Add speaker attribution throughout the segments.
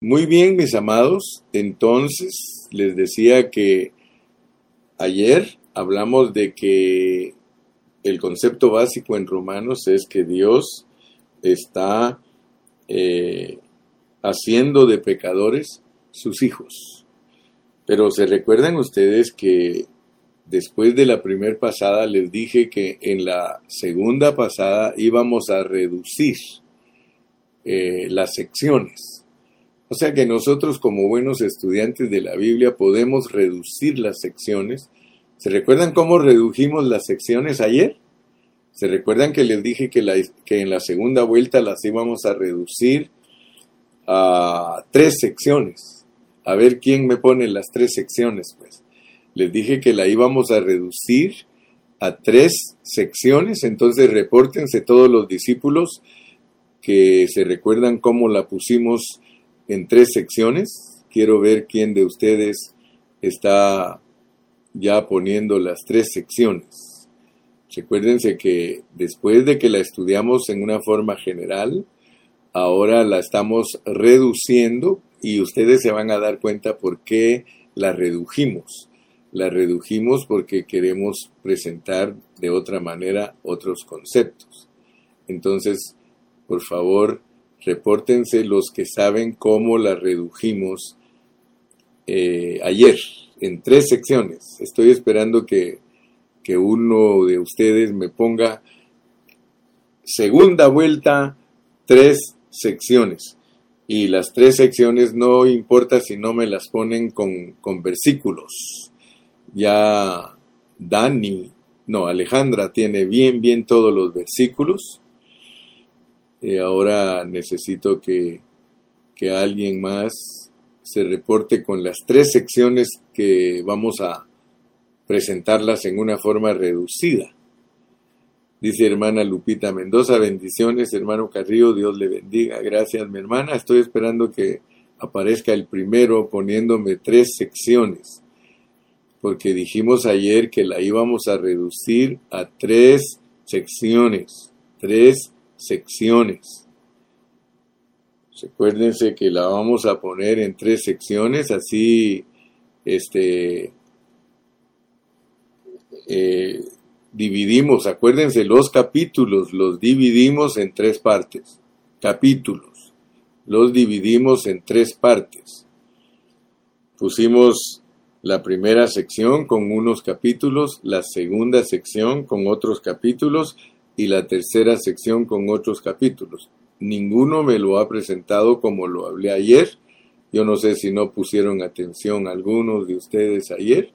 Speaker 1: Muy bien, mis amados. Entonces, les decía que ayer hablamos de que el concepto básico en Romanos es que Dios está eh, haciendo de pecadores sus hijos. Pero se recuerdan ustedes que después de la primera pasada les dije que en la segunda pasada íbamos a reducir eh, las secciones o sea que nosotros como buenos estudiantes de la Biblia podemos reducir las secciones. ¿Se recuerdan cómo redujimos las secciones ayer? ¿Se recuerdan que les dije que, que en la segunda vuelta las íbamos a reducir a tres secciones? A ver quién me pone las tres secciones, pues. Les dije que la íbamos a reducir a tres secciones, entonces repórtense todos los discípulos que se recuerdan cómo la pusimos en tres secciones. Quiero ver quién de ustedes está ya poniendo las tres secciones. Recuérdense que después de que la estudiamos en una forma general, ahora la estamos reduciendo y ustedes se van a dar cuenta por qué la redujimos. La redujimos porque queremos presentar de otra manera otros conceptos. Entonces, por favor, Repórtense los que saben cómo la redujimos eh, ayer en tres secciones. Estoy esperando que, que uno de ustedes me ponga segunda vuelta, tres secciones. Y las tres secciones no importa si no me las ponen con, con versículos. Ya Dani, no, Alejandra tiene bien, bien todos los versículos. Eh, ahora necesito que, que alguien más se reporte con las tres secciones que vamos a presentarlas en una forma reducida. Dice hermana Lupita Mendoza, bendiciones, hermano Carrillo, Dios le bendiga. Gracias, mi hermana. Estoy esperando que aparezca el primero poniéndome tres secciones, porque dijimos ayer que la íbamos a reducir a tres secciones, tres secciones. Recuérdense que la vamos a poner en tres secciones, así este eh, dividimos, acuérdense, los capítulos los dividimos en tres partes. Capítulos. Los dividimos en tres partes. Pusimos la primera sección con unos capítulos, la segunda sección con otros capítulos y la tercera sección con otros capítulos. Ninguno me lo ha presentado como lo hablé ayer. Yo no sé si no pusieron atención algunos de ustedes ayer,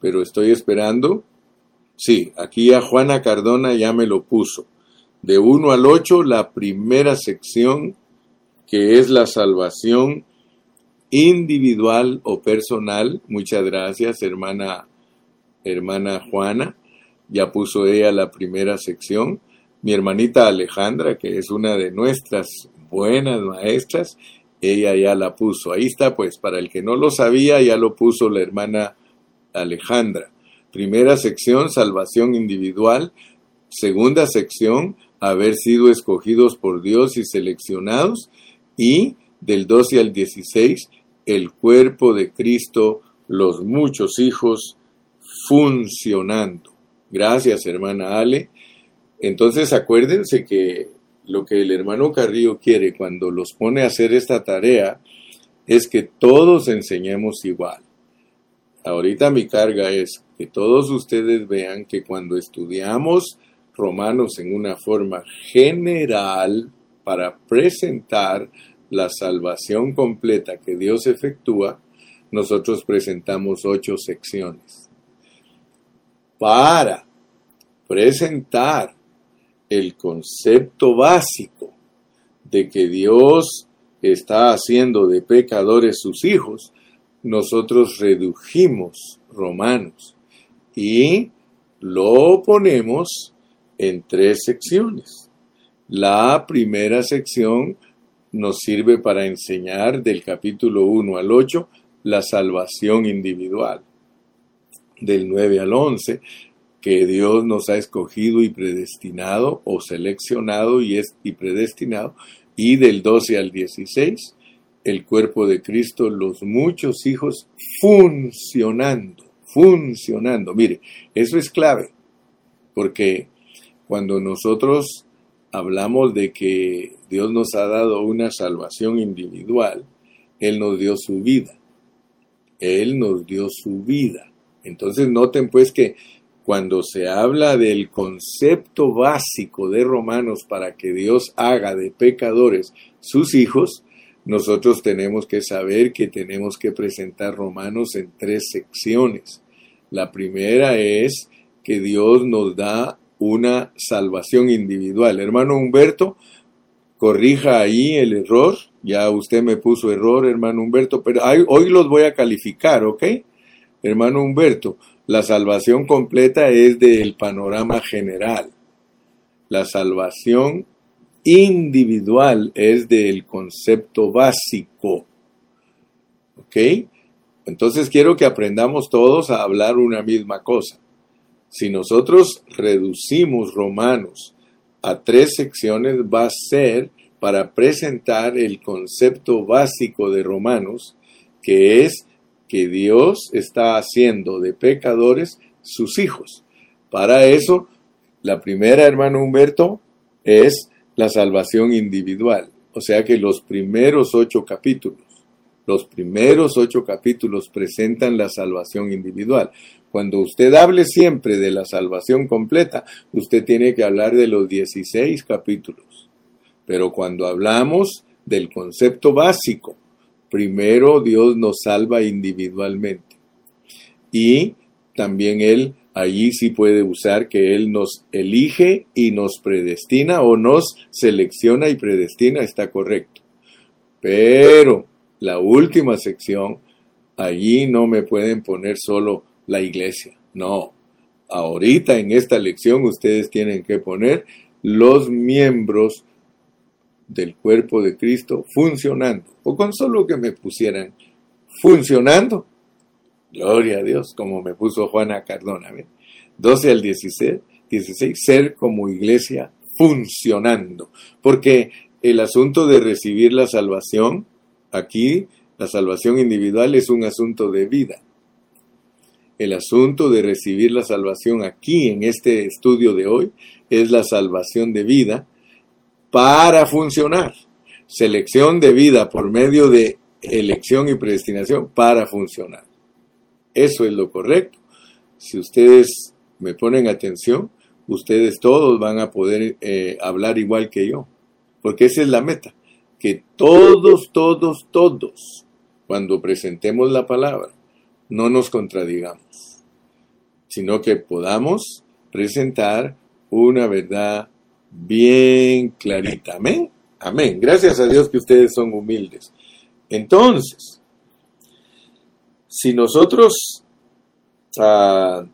Speaker 1: pero estoy esperando. Sí, aquí a Juana Cardona ya me lo puso. De 1 al 8, la primera sección, que es la salvación individual o personal. Muchas gracias, hermana, hermana Juana ya puso ella la primera sección. Mi hermanita Alejandra, que es una de nuestras buenas maestras, ella ya la puso. Ahí está, pues, para el que no lo sabía, ya lo puso la hermana Alejandra. Primera sección, salvación individual. Segunda sección, haber sido escogidos por Dios y seleccionados. Y del 12 al 16, el cuerpo de Cristo, los muchos hijos funcionando. Gracias, hermana Ale. Entonces acuérdense que lo que el hermano Carrillo quiere cuando los pone a hacer esta tarea es que todos enseñemos igual. Ahorita mi carga es que todos ustedes vean que cuando estudiamos Romanos en una forma general para presentar la salvación completa que Dios efectúa, nosotros presentamos ocho secciones para presentar el concepto básico de que Dios está haciendo de pecadores sus hijos, nosotros redujimos Romanos y lo ponemos en tres secciones. La primera sección nos sirve para enseñar del capítulo 1 al 8 la salvación individual del 9 al 11, que Dios nos ha escogido y predestinado, o seleccionado y, es, y predestinado, y del 12 al 16, el cuerpo de Cristo, los muchos hijos funcionando, funcionando. Mire, eso es clave, porque cuando nosotros hablamos de que Dios nos ha dado una salvación individual, Él nos dio su vida. Él nos dio su vida. Entonces noten pues que cuando se habla del concepto básico de Romanos para que Dios haga de pecadores sus hijos, nosotros tenemos que saber que tenemos que presentar Romanos en tres secciones. La primera es que Dios nos da una salvación individual. Hermano Humberto, corrija ahí el error. Ya usted me puso error, hermano Humberto, pero hoy los voy a calificar, ¿ok? Hermano Humberto, la salvación completa es del panorama general. La salvación individual es del concepto básico. ¿Ok? Entonces quiero que aprendamos todos a hablar una misma cosa. Si nosotros reducimos Romanos a tres secciones, va a ser para presentar el concepto básico de Romanos, que es que Dios está haciendo de pecadores sus hijos. Para eso, la primera, hermano Humberto, es la salvación individual. O sea que los primeros ocho capítulos, los primeros ocho capítulos presentan la salvación individual. Cuando usted hable siempre de la salvación completa, usted tiene que hablar de los 16 capítulos. Pero cuando hablamos del concepto básico, primero Dios nos salva individualmente. Y también Él allí sí puede usar que Él nos elige y nos predestina o nos selecciona y predestina, está correcto. Pero la última sección, allí no me pueden poner solo la iglesia, no. Ahorita en esta lección ustedes tienen que poner los miembros del cuerpo de Cristo funcionando, o con solo que me pusieran funcionando, gloria a Dios, como me puso Juana Cardona, 12 al 16, 16, ser como iglesia funcionando, porque el asunto de recibir la salvación, aquí la salvación individual es un asunto de vida. El asunto de recibir la salvación aquí en este estudio de hoy es la salvación de vida para funcionar. Selección de vida por medio de elección y predestinación para funcionar. Eso es lo correcto. Si ustedes me ponen atención, ustedes todos van a poder eh, hablar igual que yo. Porque esa es la meta. Que todos, todos, todos, cuando presentemos la palabra, no nos contradigamos, sino que podamos presentar una verdad bien clarita. Amén. Amén. Gracias a Dios que ustedes son humildes. Entonces, si nosotros ah,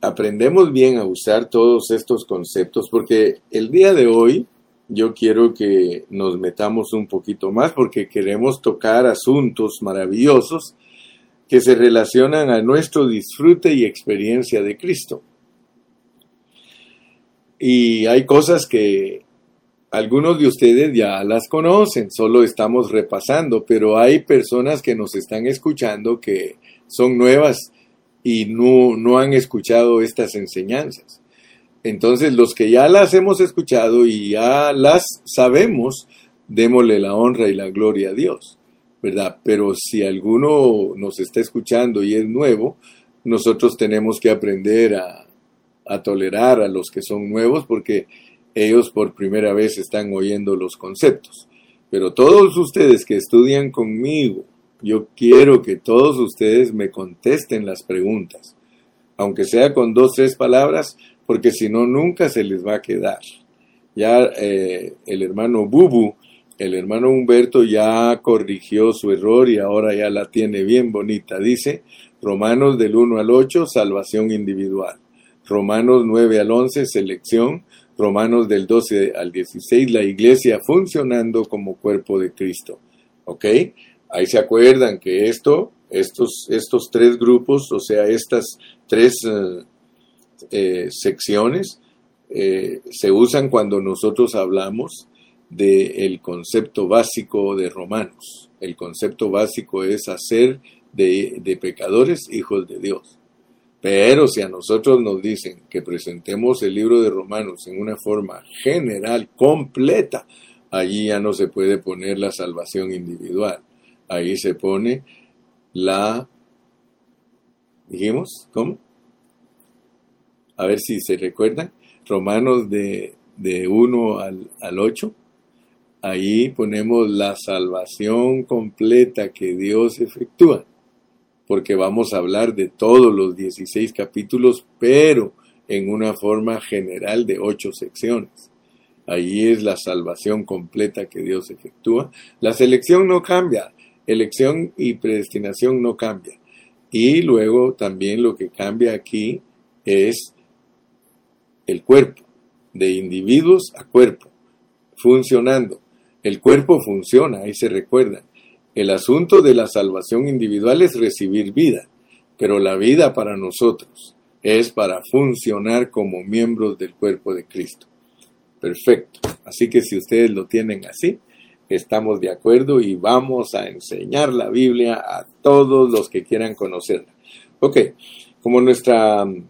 Speaker 1: aprendemos bien a usar todos estos conceptos, porque el día de hoy yo quiero que nos metamos un poquito más porque queremos tocar asuntos maravillosos que se relacionan a nuestro disfrute y experiencia de Cristo. Y hay cosas que algunos de ustedes ya las conocen, solo estamos repasando, pero hay personas que nos están escuchando que son nuevas y no, no han escuchado estas enseñanzas. Entonces, los que ya las hemos escuchado y ya las sabemos, démosle la honra y la gloria a Dios, ¿verdad? Pero si alguno nos está escuchando y es nuevo, nosotros tenemos que aprender a, a tolerar a los que son nuevos porque ellos por primera vez están oyendo los conceptos. Pero todos ustedes que estudian conmigo, yo quiero que todos ustedes me contesten las preguntas, aunque sea con dos, tres palabras, porque si no, nunca se les va a quedar. Ya eh, el hermano Bubu, el hermano Humberto ya corrigió su error y ahora ya la tiene bien bonita. Dice, Romanos del 1 al 8, salvación individual. Romanos 9 al 11, selección, Romanos del 12 al 16, la iglesia funcionando como cuerpo de Cristo. ¿Ok? Ahí se acuerdan que esto, estos, estos tres grupos, o sea, estas tres eh, eh, secciones, eh, se usan cuando nosotros hablamos del concepto básico de Romanos. El concepto básico es hacer de, de pecadores hijos de Dios. Pero si a nosotros nos dicen que presentemos el libro de Romanos en una forma general, completa, allí ya no se puede poner la salvación individual. Ahí se pone la... ¿Dijimos? ¿Cómo? A ver si se recuerdan. Romanos de, de 1 al, al 8. Ahí ponemos la salvación completa que Dios efectúa porque vamos a hablar de todos los 16 capítulos, pero en una forma general de ocho secciones. Ahí es la salvación completa que Dios efectúa. La selección no cambia, elección y predestinación no cambia. Y luego también lo que cambia aquí es el cuerpo, de individuos a cuerpo, funcionando. El cuerpo funciona, ahí se recuerda. El asunto de la salvación individual es recibir vida, pero la vida para nosotros es para funcionar como miembros del cuerpo de Cristo. Perfecto. Así que si ustedes lo tienen así, estamos de acuerdo y vamos a enseñar la Biblia a todos los que quieran conocerla. Ok, como nuestra mm,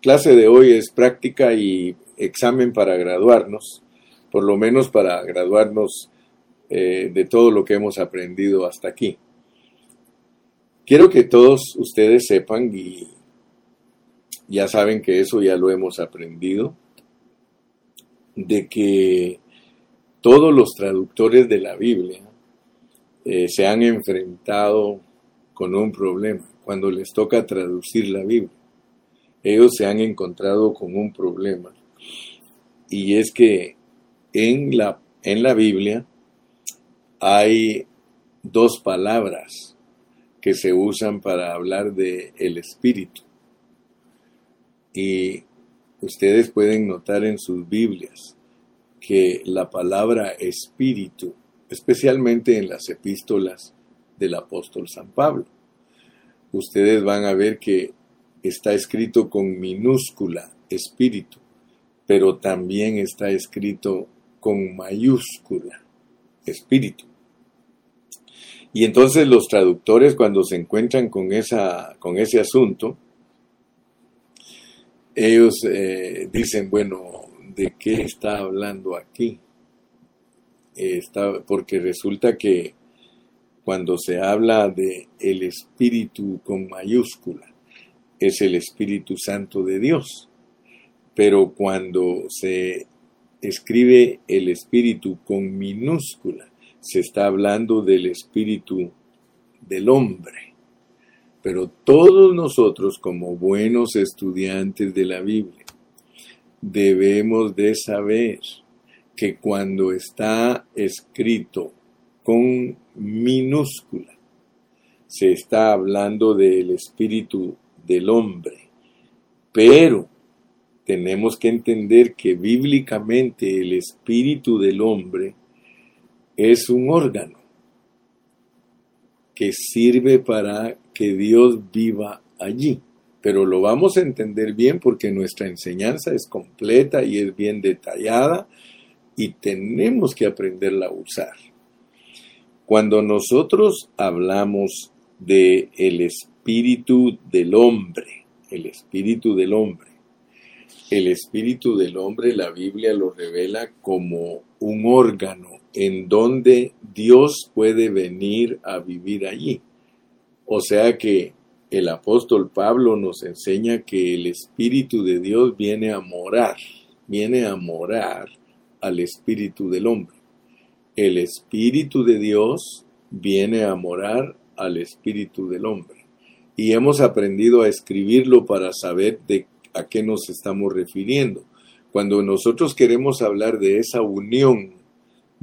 Speaker 1: clase de hoy es práctica y examen para graduarnos, por lo menos para graduarnos eh, de todo lo que hemos aprendido hasta aquí. Quiero que todos ustedes sepan, y ya saben que eso ya lo hemos aprendido, de que todos los traductores de la Biblia eh, se han enfrentado con un problema cuando les toca traducir la Biblia. Ellos se han encontrado con un problema y es que en la, en la Biblia hay dos palabras que se usan para hablar de el espíritu. Y ustedes pueden notar en sus Biblias que la palabra espíritu, especialmente en las epístolas del apóstol San Pablo, ustedes van a ver que está escrito con minúscula espíritu, pero también está escrito con mayúscula espíritu. Y entonces los traductores cuando se encuentran con, esa, con ese asunto, ellos eh, dicen, bueno, ¿de qué está hablando aquí? Está, porque resulta que cuando se habla de el Espíritu con mayúscula, es el Espíritu Santo de Dios. Pero cuando se escribe el Espíritu con minúscula, se está hablando del espíritu del hombre. Pero todos nosotros como buenos estudiantes de la Biblia debemos de saber que cuando está escrito con minúscula, se está hablando del espíritu del hombre. Pero tenemos que entender que bíblicamente el espíritu del hombre es un órgano que sirve para que Dios viva allí. Pero lo vamos a entender bien porque nuestra enseñanza es completa y es bien detallada y tenemos que aprenderla a usar. Cuando nosotros hablamos de el espíritu del hombre, el espíritu del hombre, el espíritu del hombre la Biblia lo revela como un órgano en donde Dios puede venir a vivir allí. O sea que el apóstol Pablo nos enseña que el Espíritu de Dios viene a morar, viene a morar al Espíritu del hombre. El Espíritu de Dios viene a morar al Espíritu del hombre. Y hemos aprendido a escribirlo para saber de a qué nos estamos refiriendo. Cuando nosotros queremos hablar de esa unión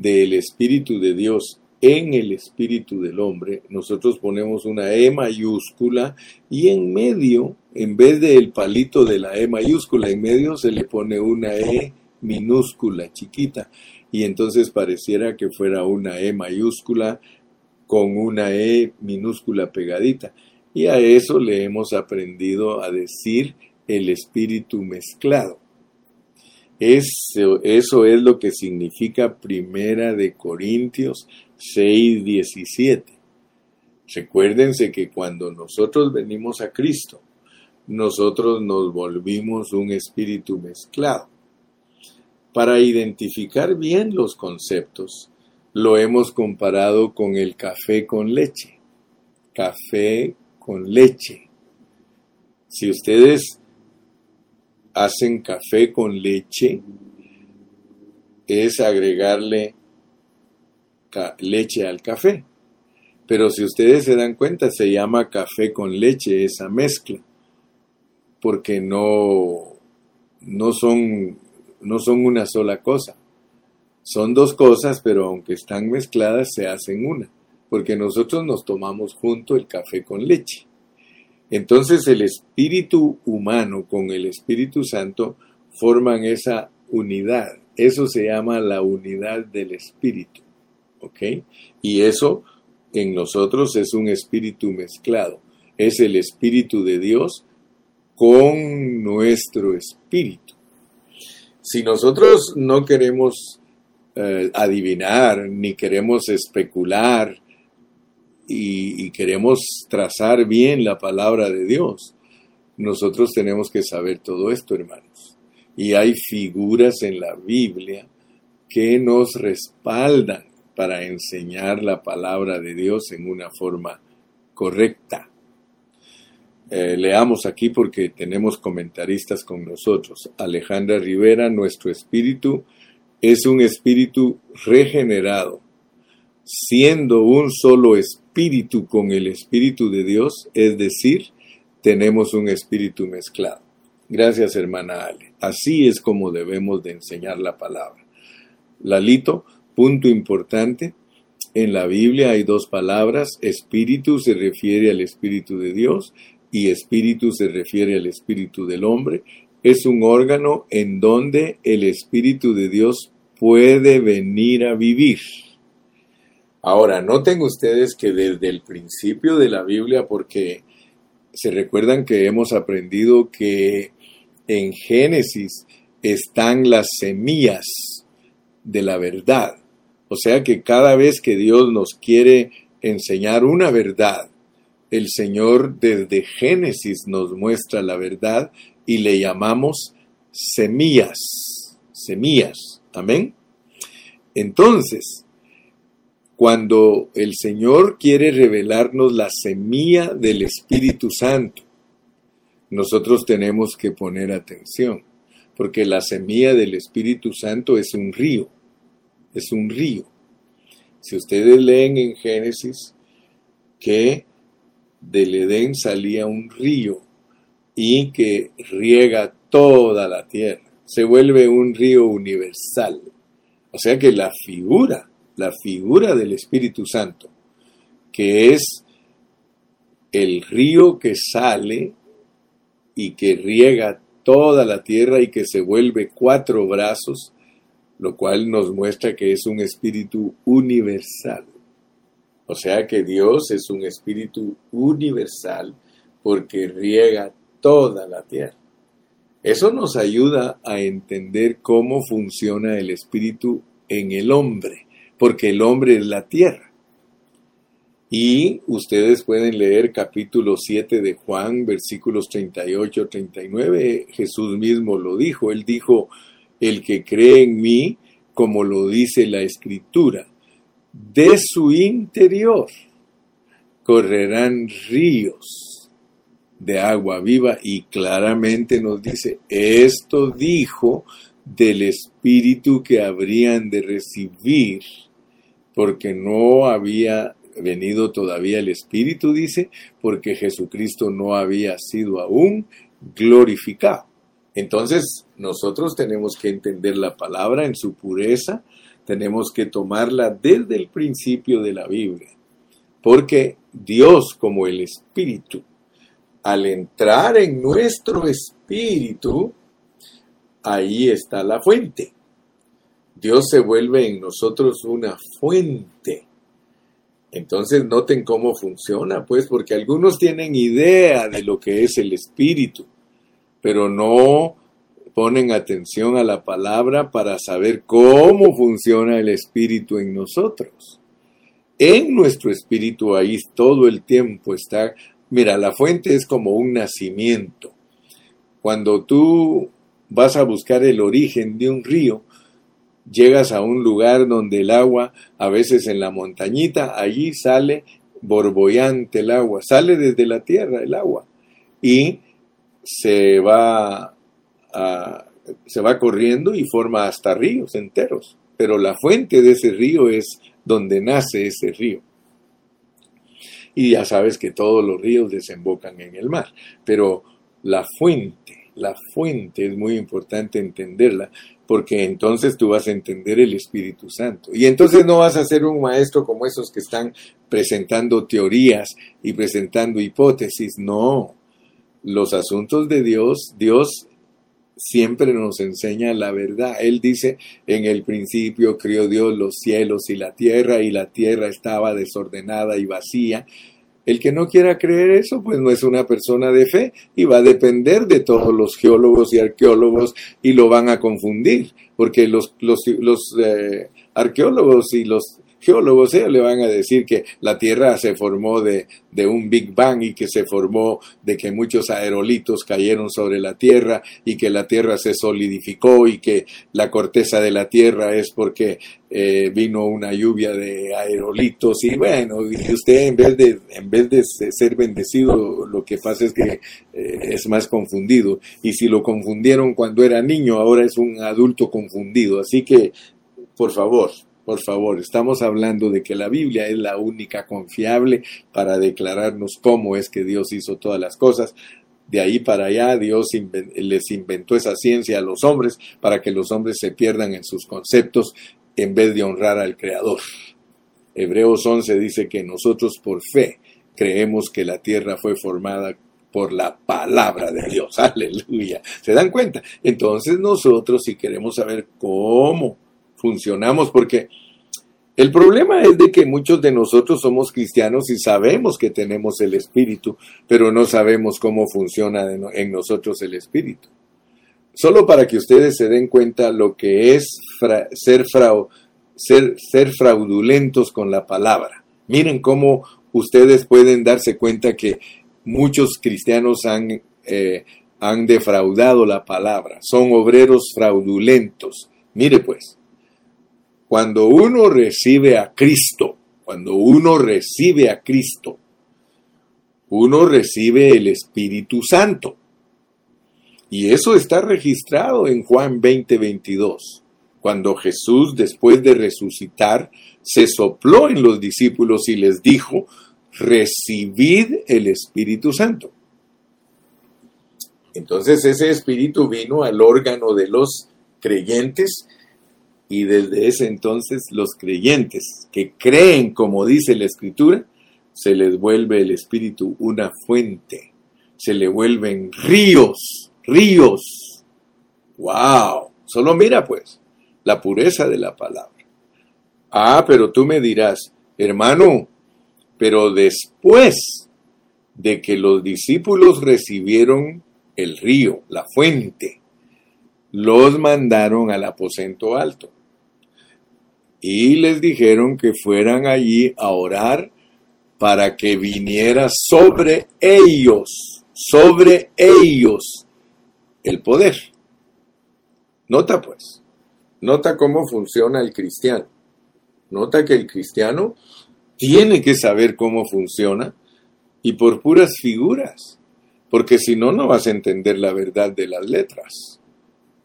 Speaker 1: del Espíritu de Dios en el Espíritu del hombre, nosotros ponemos una E mayúscula y en medio, en vez del palito de la E mayúscula, en medio se le pone una E minúscula, chiquita, y entonces pareciera que fuera una E mayúscula con una E minúscula pegadita. Y a eso le hemos aprendido a decir el espíritu mezclado. Eso, eso es lo que significa Primera de Corintios 6, 17. Recuérdense que cuando nosotros venimos a Cristo, nosotros nos volvimos un espíritu mezclado. Para identificar bien los conceptos, lo hemos comparado con el café con leche. Café con leche. Si ustedes hacen café con leche, es agregarle leche al café. Pero si ustedes se dan cuenta, se llama café con leche esa mezcla, porque no, no, son, no son una sola cosa. Son dos cosas, pero aunque están mezcladas, se hacen una, porque nosotros nos tomamos junto el café con leche. Entonces el espíritu humano con el Espíritu Santo forman esa unidad. Eso se llama la unidad del espíritu. ¿Ok? Y eso en nosotros es un espíritu mezclado. Es el espíritu de Dios con nuestro espíritu. Si nosotros no queremos eh, adivinar ni queremos especular y, queremos trazar bien la palabra de Dios, nosotros tenemos que saber todo esto, hermanos. Y hay figuras en la Biblia que nos respaldan para enseñar la palabra de Dios en una forma correcta. Eh, leamos aquí porque tenemos comentaristas con nosotros. Alejandra Rivera, nuestro espíritu es un espíritu regenerado, siendo un solo espíritu con el espíritu de Dios, es decir, tenemos un espíritu mezclado. Gracias, hermana Ale. Así es como debemos de enseñar la palabra. Lalito, Punto importante, en la Biblia hay dos palabras, espíritu se refiere al espíritu de Dios y espíritu se refiere al espíritu del hombre. Es un órgano en donde el espíritu de Dios puede venir a vivir. Ahora, noten ustedes que desde el principio de la Biblia, porque se recuerdan que hemos aprendido que en Génesis están las semillas de la verdad. O sea que cada vez que Dios nos quiere enseñar una verdad, el Señor desde Génesis nos muestra la verdad y le llamamos semillas, semillas. Amén. Entonces, cuando el Señor quiere revelarnos la semilla del Espíritu Santo, nosotros tenemos que poner atención, porque la semilla del Espíritu Santo es un río es un río. Si ustedes leen en Génesis que del Edén salía un río y que riega toda la tierra, se vuelve un río universal. O sea que la figura, la figura del Espíritu Santo, que es el río que sale y que riega toda la tierra y que se vuelve cuatro brazos, lo cual nos muestra que es un espíritu universal. O sea que Dios es un espíritu universal porque riega toda la tierra. Eso nos ayuda a entender cómo funciona el espíritu en el hombre, porque el hombre es la tierra. Y ustedes pueden leer capítulo 7 de Juan, versículos 38-39. Jesús mismo lo dijo. Él dijo, el que cree en mí, como lo dice la escritura, de su interior correrán ríos de agua viva y claramente nos dice, esto dijo del espíritu que habrían de recibir, porque no había venido todavía el espíritu, dice, porque Jesucristo no había sido aún glorificado. Entonces, nosotros tenemos que entender la palabra en su pureza, tenemos que tomarla desde el principio de la Biblia, porque Dios como el Espíritu, al entrar en nuestro espíritu, ahí está la fuente. Dios se vuelve en nosotros una fuente. Entonces noten cómo funciona, pues, porque algunos tienen idea de lo que es el espíritu pero no ponen atención a la palabra para saber cómo funciona el espíritu en nosotros. En nuestro espíritu ahí todo el tiempo está, mira, la fuente es como un nacimiento. Cuando tú vas a buscar el origen de un río, llegas a un lugar donde el agua, a veces en la montañita, allí sale borbollante el agua, sale desde la tierra el agua y se va, se va corriendo y forma hasta ríos enteros. Pero la fuente de ese río es donde nace ese río. Y ya sabes que todos los ríos desembocan en el mar, pero la fuente, la fuente es muy importante entenderla, porque entonces tú vas a entender el Espíritu Santo. Y entonces no vas a ser un maestro como esos que están presentando teorías y presentando hipótesis, no. Los asuntos de Dios, Dios siempre nos enseña la verdad. Él dice, en el principio crió Dios los cielos y la tierra, y la tierra estaba desordenada y vacía, el que no quiera creer eso, pues no es una persona de fe y va a depender de todos los geólogos y arqueólogos y lo van a confundir, porque los, los, los eh, arqueólogos y los geólogos ellos le van a decir que la Tierra se formó de, de, un Big Bang y que se formó de que muchos aerolitos cayeron sobre la Tierra y que la Tierra se solidificó y que la corteza de la Tierra es porque eh, vino una lluvia de aerolitos y bueno, y usted en vez de, en vez de ser bendecido, lo que pasa es que eh, es más confundido y si lo confundieron cuando era niño, ahora es un adulto confundido. Así que, por favor, por favor, estamos hablando de que la Biblia es la única confiable para declararnos cómo es que Dios hizo todas las cosas. De ahí para allá Dios les inventó esa ciencia a los hombres para que los hombres se pierdan en sus conceptos en vez de honrar al Creador. Hebreos 11 dice que nosotros por fe creemos que la tierra fue formada por la palabra de Dios. Aleluya. ¿Se dan cuenta? Entonces nosotros si queremos saber cómo funcionamos, porque el problema es de que muchos de nosotros somos cristianos y sabemos que tenemos el Espíritu, pero no sabemos cómo funciona en nosotros el Espíritu. Solo para que ustedes se den cuenta lo que es ser, ser, ser fraudulentos con la palabra. Miren cómo ustedes pueden darse cuenta que muchos cristianos han, eh, han defraudado la palabra, son obreros fraudulentos. Mire pues, cuando uno recibe a Cristo, cuando uno recibe a Cristo, uno recibe el Espíritu Santo. Y eso está registrado en Juan 20:22, cuando Jesús, después de resucitar, se sopló en los discípulos y les dijo, recibid el Espíritu Santo. Entonces ese Espíritu vino al órgano de los creyentes y desde ese entonces los creyentes que creen como dice la escritura, se les vuelve el espíritu una fuente, se le vuelven ríos, ríos. ¡Wow! Solo mira pues la pureza de la palabra. Ah, pero tú me dirás, hermano, pero después de que los discípulos recibieron el río, la fuente, los mandaron al aposento alto y les dijeron que fueran allí a orar para que viniera sobre ellos, sobre ellos el poder. Nota pues, nota cómo funciona el cristiano. Nota que el cristiano tiene que saber cómo funciona y por puras figuras, porque si no, no vas a entender la verdad de las letras.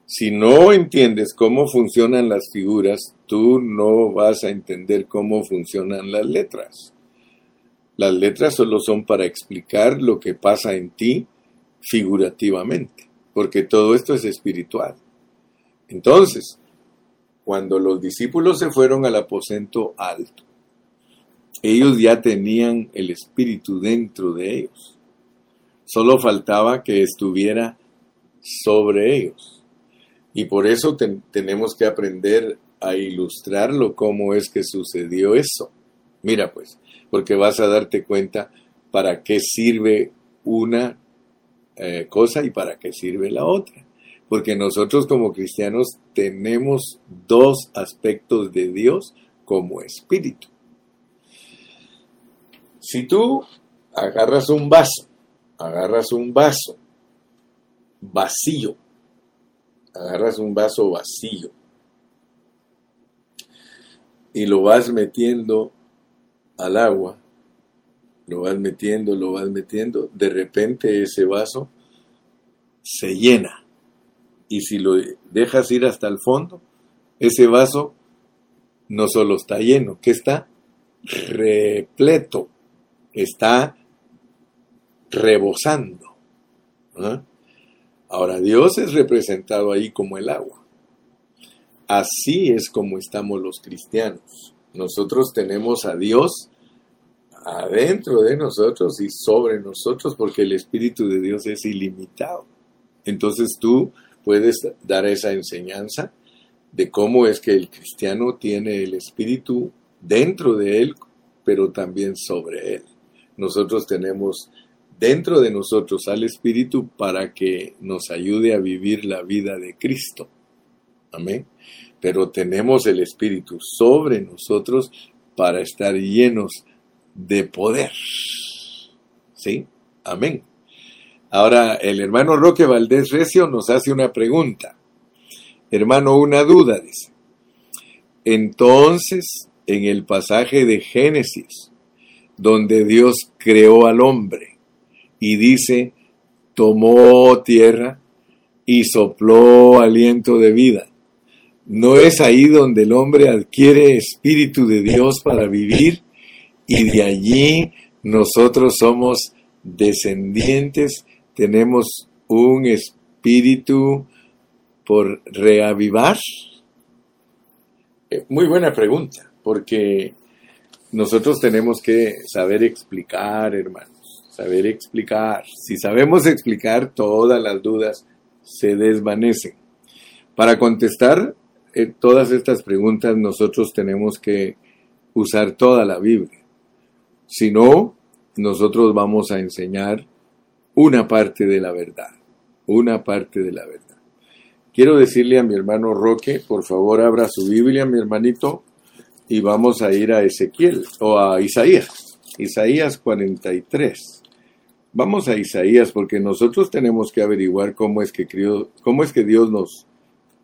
Speaker 1: Si no entiendes cómo funcionan las figuras, tú no vas a entender cómo funcionan las letras. Las letras solo son para explicar lo que pasa en ti figurativamente, porque todo esto es espiritual. Entonces, cuando los discípulos se fueron al aposento alto, ellos ya tenían el espíritu dentro de ellos. Solo faltaba que estuviera sobre ellos. Y por eso tenemos que aprender a ilustrarlo cómo es que sucedió eso. Mira pues, porque vas a darte cuenta para qué sirve una eh, cosa y para qué sirve la otra. Porque nosotros como cristianos tenemos dos aspectos de Dios como espíritu. Si tú agarras un vaso, agarras un vaso vacío, agarras un vaso vacío y lo vas metiendo al agua, lo vas metiendo, lo vas metiendo, de repente ese vaso se llena. Y si lo dejas ir hasta el fondo, ese vaso no solo está lleno, que está repleto, está rebosando. ¿ah? Ahora, Dios es representado ahí como el agua. Así es como estamos los cristianos. Nosotros tenemos a Dios adentro de nosotros y sobre nosotros porque el Espíritu de Dios es ilimitado. Entonces tú puedes dar esa enseñanza de cómo es que el cristiano tiene el Espíritu dentro de él, pero también sobre él. Nosotros tenemos dentro de nosotros al Espíritu para que nos ayude a vivir la vida de Cristo. Amén. Pero tenemos el Espíritu sobre nosotros para estar llenos de poder. ¿Sí? Amén. Ahora, el hermano Roque Valdés Recio nos hace una pregunta. Hermano, una duda, dice. Entonces, en el pasaje de Génesis, donde Dios creó al hombre y dice, tomó tierra y sopló aliento de vida. ¿No es ahí donde el hombre adquiere espíritu de Dios para vivir y de allí nosotros somos descendientes, tenemos un espíritu por reavivar? Eh, muy buena pregunta, porque nosotros tenemos que saber explicar, hermanos, saber explicar. Si sabemos explicar, todas las dudas se desvanecen. Para contestar todas estas preguntas, nosotros tenemos que usar toda la Biblia. Si no, nosotros vamos a enseñar una parte de la verdad, una parte de la verdad. Quiero decirle a mi hermano Roque, por favor abra su Biblia, mi hermanito, y vamos a ir a Ezequiel o a Isaías, Isaías 43. Vamos a Isaías porque nosotros tenemos que averiguar cómo es que, cómo es que Dios nos,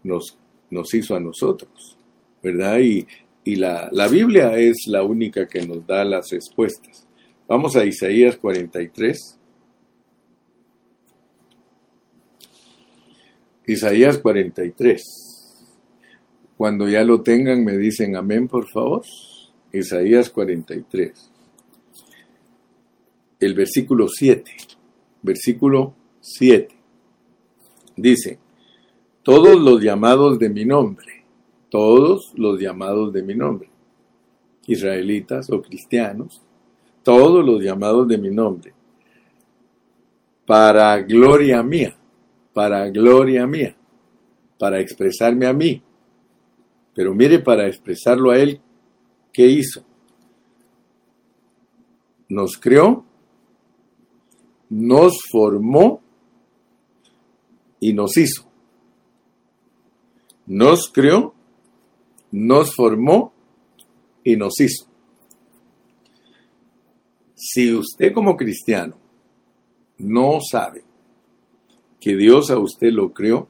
Speaker 1: nos, nos hizo a nosotros, ¿verdad? Y, y la, la Biblia es la única que nos da las respuestas. Vamos a Isaías 43. Isaías 43. Cuando ya lo tengan me dicen amén, por favor. Isaías 43. El versículo 7. Versículo 7. Dice, todos los llamados de mi nombre todos los llamados de mi nombre, israelitas o cristianos, todos los llamados de mi nombre, para gloria mía, para gloria mía, para expresarme a mí. Pero mire, para expresarlo a Él, ¿qué hizo? Nos creó, nos formó y nos hizo. Nos creó, nos formó y nos hizo. Si usted como cristiano no sabe que Dios a usted lo creó,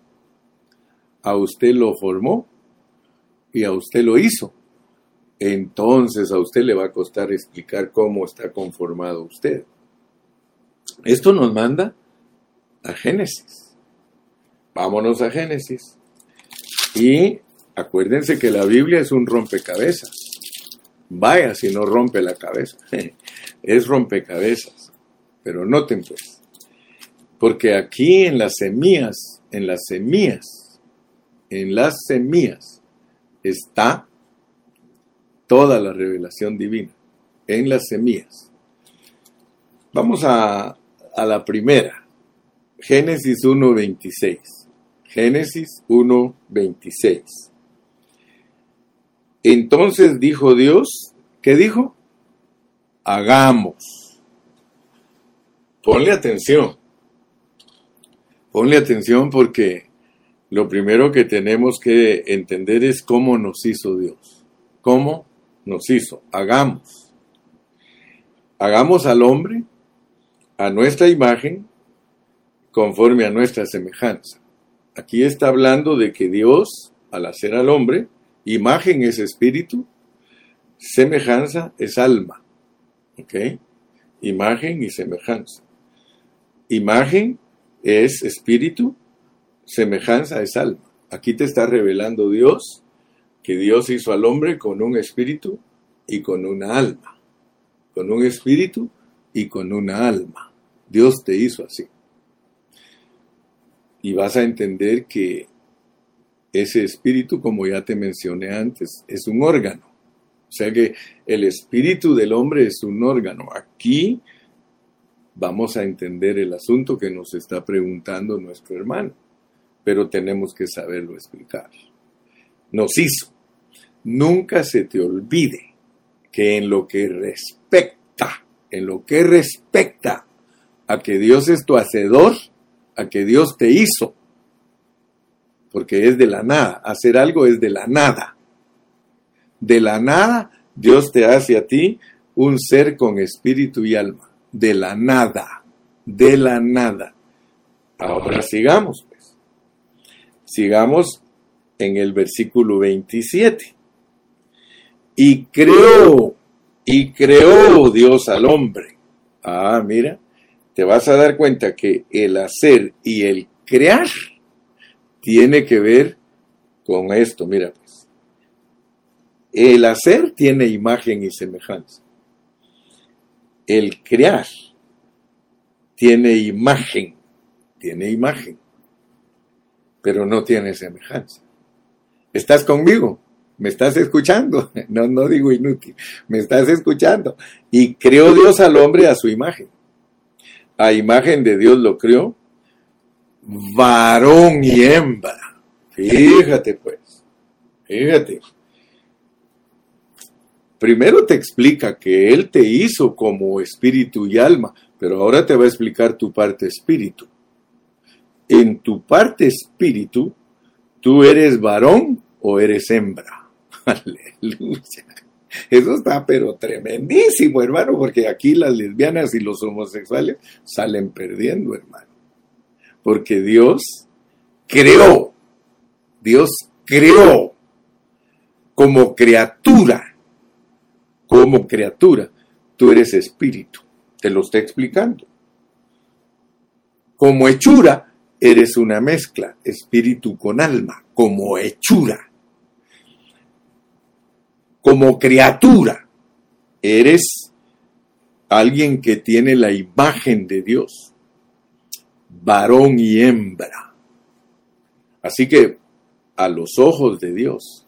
Speaker 1: a usted lo formó y a usted lo hizo, entonces a usted le va a costar explicar cómo está conformado usted. Esto nos manda a Génesis. Vámonos a Génesis. Y Acuérdense que la Biblia es un rompecabezas. Vaya si no rompe la cabeza. es rompecabezas. Pero noten pues, porque aquí en las semillas, en las semillas, en las semillas está toda la revelación divina. En las semillas. Vamos a, a la primera. Génesis 1.26. Génesis 1.26. Entonces dijo Dios, ¿qué dijo? Hagamos. Ponle atención. Ponle atención porque lo primero que tenemos que entender es cómo nos hizo Dios. ¿Cómo nos hizo? Hagamos. Hagamos al hombre a nuestra imagen conforme a nuestra semejanza. Aquí está hablando de que Dios, al hacer al hombre, imagen es espíritu, semejanza es alma. ¿Ok? Imagen y semejanza. Imagen es espíritu, semejanza es alma. Aquí te está revelando Dios que Dios hizo al hombre con un espíritu y con una alma. Con un espíritu y con una alma. Dios te hizo así. Y vas a entender que ese espíritu, como ya te mencioné antes, es un órgano. O sea que el espíritu del hombre es un órgano. Aquí vamos a entender el asunto que nos está preguntando nuestro hermano, pero tenemos que saberlo explicar. Nos hizo. Nunca se te olvide que en lo que respecta, en lo que respecta a que Dios es tu hacedor, a que Dios te hizo, porque es de la nada, hacer algo es de la nada. De la nada, Dios te hace a ti un ser con espíritu y alma de la nada, de la nada. Ahora sigamos, pues. Sigamos en el versículo 27. Y creó, y creó Dios al hombre. Ah, mira, te vas a dar cuenta que el hacer y el crear tiene que ver con esto. Mira, pues. El hacer tiene imagen y semejanza el crear tiene imagen, tiene imagen, pero no tiene semejanza. ¿Estás conmigo? ¿Me estás escuchando? No, no digo inútil, me estás escuchando. Y creó Dios al hombre a su imagen. A imagen de Dios lo creó, varón y hembra. Fíjate pues, fíjate primero te explica que Él te hizo como espíritu y alma, pero ahora te va a explicar tu parte espíritu. En tu parte espíritu, tú eres varón o eres hembra. Aleluya. Eso está pero tremendísimo, hermano, porque aquí las lesbianas y los homosexuales salen perdiendo, hermano. Porque Dios creó, Dios creó como criatura como criatura, tú eres espíritu. Te lo está explicando. Como hechura, eres una mezcla, espíritu con alma, como hechura. Como criatura, eres alguien que tiene la imagen de Dios, varón y hembra. Así que a los ojos de Dios,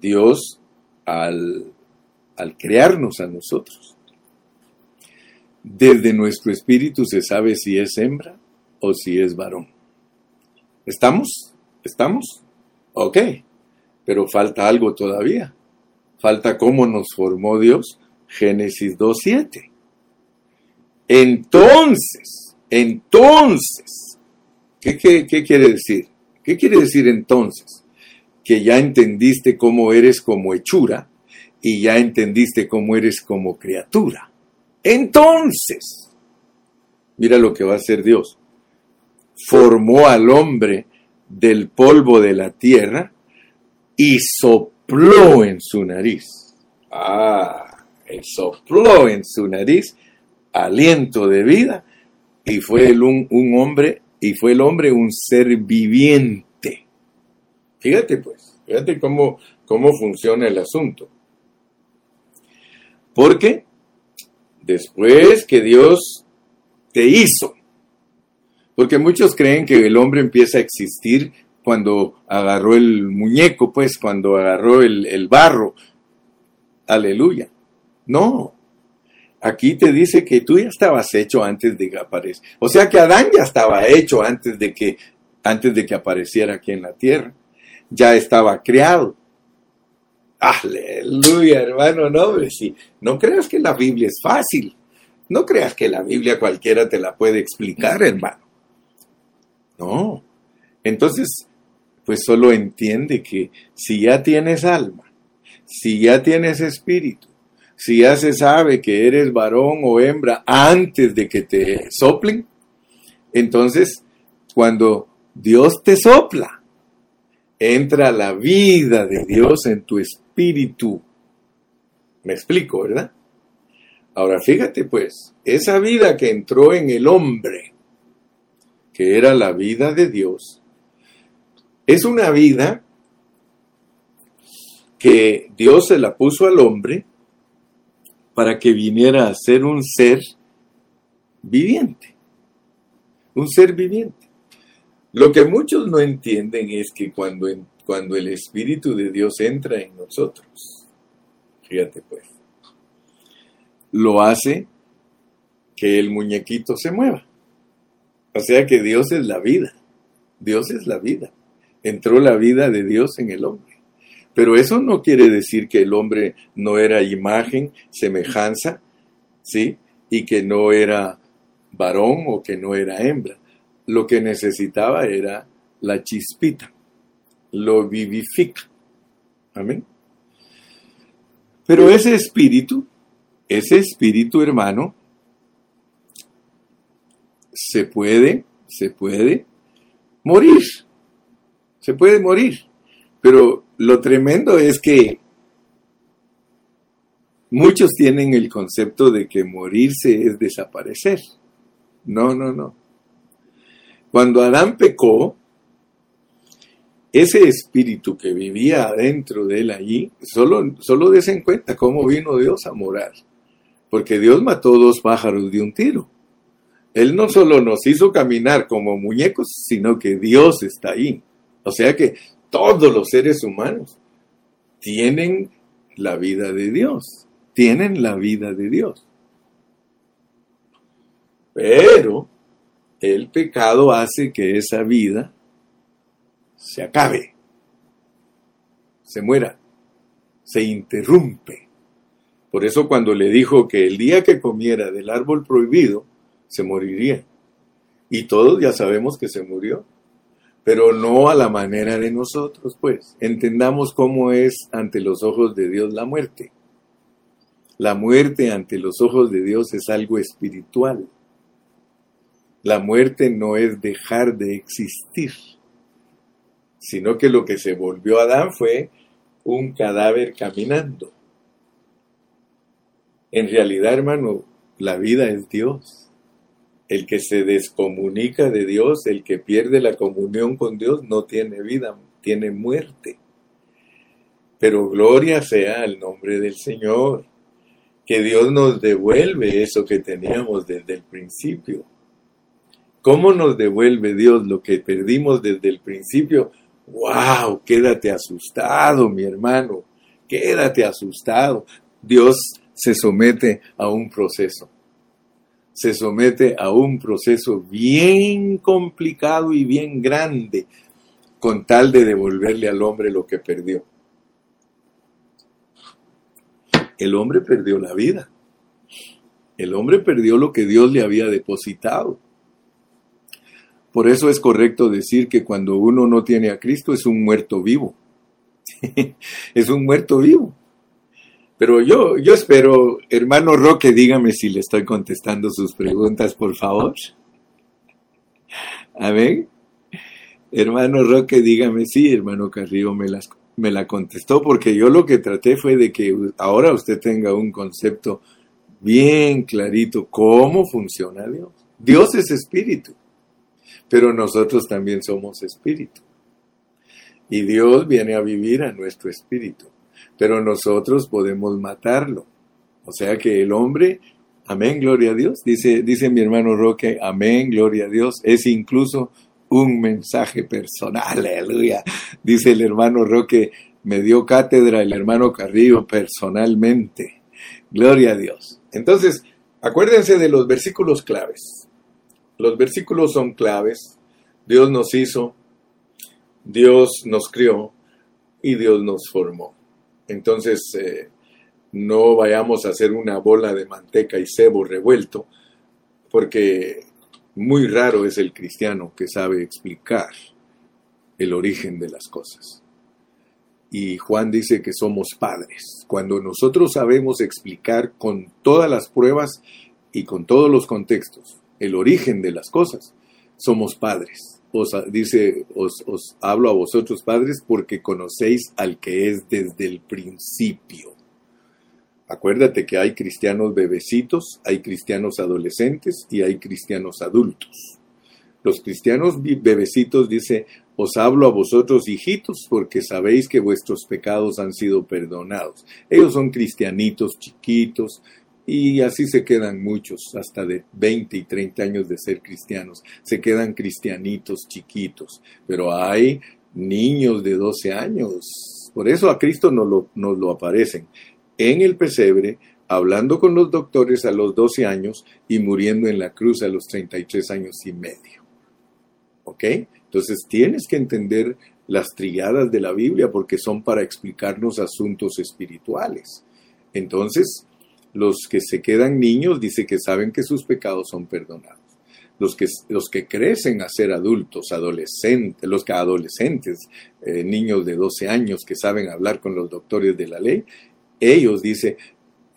Speaker 1: Dios al, crearnos a nosotros. Desde nuestro espíritu se sabe si es hembra o si es varón. ¿Estamos? ¿Estamos? Ok, pero falta algo todavía. Falta cómo nos formó Dios. Génesis 2.7. Entonces, entonces, ¿qué, qué quiere decir? ¿Qué quiere decir entonces? que ya entendiste cómo eres como hechura y ya entendiste cómo eres como criatura. Entonces, mira lo que va a hacer Dios. Formó al hombre del polvo de la tierra y sopló en su nariz. Ah, sopló en su nariz aliento de vida y fue el un, un hombre y fue el hombre un ser viviente Fíjate pues, fíjate cómo, cómo funciona el asunto. Porque después que Dios te hizo, porque muchos creen que el hombre empieza a existir cuando agarró el muñeco, pues cuando agarró el, barro. Aleluya. No. Aquí te dice que tú ya estabas hecho antes de que aparezca. O sea que Adán ya estaba hecho antes de que, antes de que apareciera aquí en la tierra ya estaba creado. Aleluya, hermano, no, si no creas que la Biblia es fácil. No creas que la Biblia cualquiera te la puede explicar, hermano. No, Entonces, pues solo entiende que si ya tienes alma, si ya tienes espíritu, si ya se sabe que eres varón o hembra antes de que te soplen, entonces cuando Dios te sopla, entra la vida de Dios en tu espíritu. Me explico, ¿verdad? Ahora fíjate pues, esa vida que entró en el hombre, que era la vida de Dios, es una vida que Dios se la puso al hombre para que viniera a ser un ser viviente. Un ser viviente. Lo que muchos no entienden es que cuando, el Espíritu de Dios entra en nosotros, fíjate pues, lo hace que el muñequito se mueva. O sea que Dios es la vida. Dios es la vida. Entró la vida de Dios en el hombre. Pero eso no quiere decir que el hombre no era imagen, semejanza, ¿sí? Y que no era varón o que no era hembra. Lo que necesitaba era la chispita, lo vivifica. Amén. Pero ese espíritu, ese espíritu hermano, se puede, se puede morir. Se puede morir. Pero lo tremendo es que muchos tienen el concepto de que morirse es desaparecer. No, no, no. Cuando Adán pecó, ese espíritu que vivía adentro de él allí, solo, solo des en cuenta cómo vino Dios a morar. Porque Dios mató dos pájaros de un tiro. Él no solo nos hizo caminar como muñecos, sino que Dios está ahí. O sea que todos los seres humanos tienen la vida de Dios, tienen la vida de Dios. Pero el pecado hace que esa vida se acabe, se muera, se interrumpe. Por eso cuando le dijo que el día que comiera del árbol prohibido, se moriría. Y todos ya sabemos que se murió pero no a la manera de nosotros, pues. Entendamos cómo es ante los ojos de Dios la muerte. La muerte ante los ojos de Dios es algo espiritual. La muerte no es dejar de existir, sino que lo que se volvió Adán fue un cadáver caminando. En realidad, hermano, la vida es Dios el que se descomunica de Dios, el que pierde la comunión con Dios, no tiene vida, tiene muerte. Pero gloria sea al nombre del Señor, que Dios nos devuelve eso que teníamos desde el principio. ¿Cómo nos devuelve Dios lo que perdimos desde el principio? ¡Wow! Quédate asustado, mi hermano. Quédate asustado. Dios se somete a un proceso se somete a un proceso bien complicado y bien grande con tal de devolverle al hombre lo que perdió. El hombre perdió la vida. El hombre perdió lo que Dios le había depositado. Por eso es correcto decir que cuando uno no tiene a Cristo es un muerto vivo. es un muerto vivo. Pero yo, yo espero, hermano Roque, dígame si le estoy contestando sus preguntas, por favor. Amén. Hermano Roque, dígame sí, hermano Carrillo me, las, me la contestó, porque yo lo que traté fue de que ahora usted tenga un concepto bien clarito cómo funciona Dios. Dios es espíritu, pero nosotros también somos espíritu. Y Dios viene a vivir a nuestro espíritu pero nosotros podemos matarlo. O sea que el hombre, amén, gloria a Dios, dice, mi hermano Roque, amén, gloria a Dios, es incluso un mensaje personal, aleluya. Dice el hermano Roque, me dio cátedra el hermano Carrillo personalmente. Gloria a Dios. Entonces, acuérdense de los versículos claves. Los versículos son claves. Dios nos hizo, Dios nos crió y Dios nos formó. Entonces, eh, no vayamos a hacer una bola de manteca y cebo revuelto, porque muy raro es el cristiano que sabe explicar el origen de las cosas. Y Juan dice que somos padres. Cuando nosotros sabemos explicar con todas las pruebas y con todos los contextos el origen de las cosas, somos padres. Os, dice, os, os hablo a vosotros padres porque conocéis al que es desde el principio. Acuérdate que hay cristianos bebecitos, hay cristianos adolescentes y hay cristianos adultos. Los cristianos bebecitos dice, os hablo a vosotros hijitos porque sabéis que vuestros pecados han sido perdonados. Ellos son cristianitos chiquitos y así se quedan muchos, hasta de 20 y 30 años de ser cristianos. Se quedan cristianitos chiquitos, pero hay niños de 12 años. Por eso a Cristo nos lo, lo aparecen en el pesebre, hablando con los doctores a los 12 años y muriendo en la cruz a los 33 años y medio. ¿Ok? Entonces tienes que entender las triadas de la Biblia porque son para explicarnos asuntos espirituales. Entonces, los que se quedan niños dice que saben que sus pecados son perdonados. Los que, los que crecen a ser adultos, adolescentes, los que adolescentes, eh, niños de 12 años que saben hablar con los doctores de la ley, ellos, dice,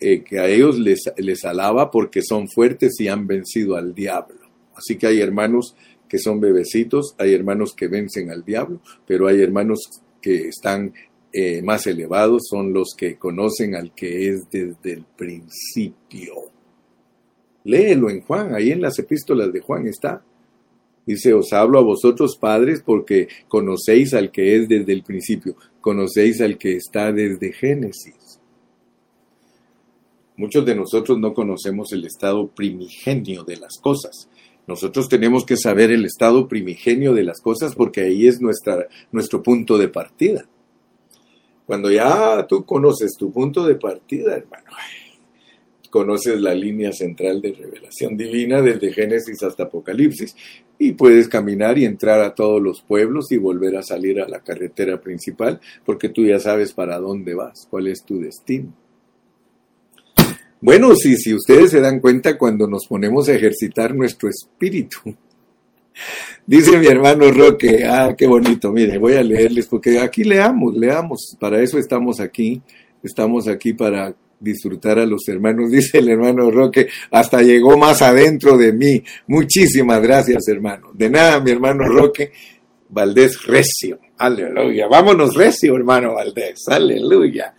Speaker 1: eh, que a ellos les, les alaba porque son fuertes y han vencido al diablo. Así que hay hermanos que son bebecitos, hay hermanos que vencen al diablo, pero hay hermanos que están eh, más elevados, son los que conocen al que es desde el principio. Léelo en Juan, ahí en las epístolas de Juan está. Dice, os hablo a vosotros padres porque conocéis al que es desde el principio, conocéis al que está desde Génesis. Muchos de nosotros no conocemos el estado primigenio de las cosas. Nosotros tenemos que saber el estado primigenio de las cosas porque ahí es nuestro punto de partida. Cuando ya tú conoces tu punto de partida, hermano, conoces la línea central de revelación divina desde Génesis hasta Apocalipsis y puedes caminar y entrar a todos los pueblos y volver a salir a la carretera principal porque tú ya sabes para dónde vas, cuál es tu destino. Bueno, sí, si ustedes se dan cuenta cuando nos ponemos a ejercitar nuestro espíritu. Dice mi hermano Roque, ah, qué bonito, mire, voy a leerles porque aquí leamos, leamos, para eso estamos aquí, estamos aquí para disfrutar a los hermanos, dice el hermano Roque, hasta llegó más adentro de mí. Muchísimas gracias, hermano. De nada, mi hermano Roque, Valdés Recio, aleluya. Vámonos Recio, hermano Valdés, aleluya.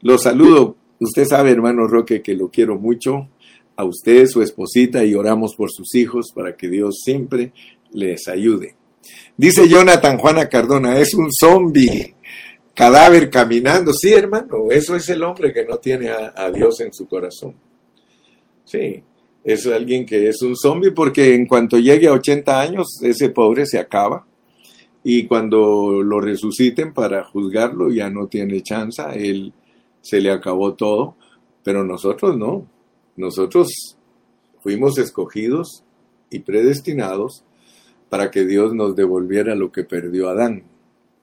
Speaker 1: Los saludo Usted sabe, hermano Roque, que lo quiero mucho, a usted, su esposita, y oramos por sus hijos para que Dios siempre les ayude. Dice Jonathan Juana Cardona, es un zombie, cadáver caminando. Sí, hermano, eso es el hombre que no tiene a, Dios en su corazón. Sí, es alguien que es un zombie porque en cuanto llegue a 80 años, ese pobre se acaba. Y cuando lo resuciten para juzgarlo, ya no tiene chance. Él se le acabó todo, pero nosotros no. Nosotros fuimos escogidos y predestinados para que Dios nos devolviera lo que perdió Adán.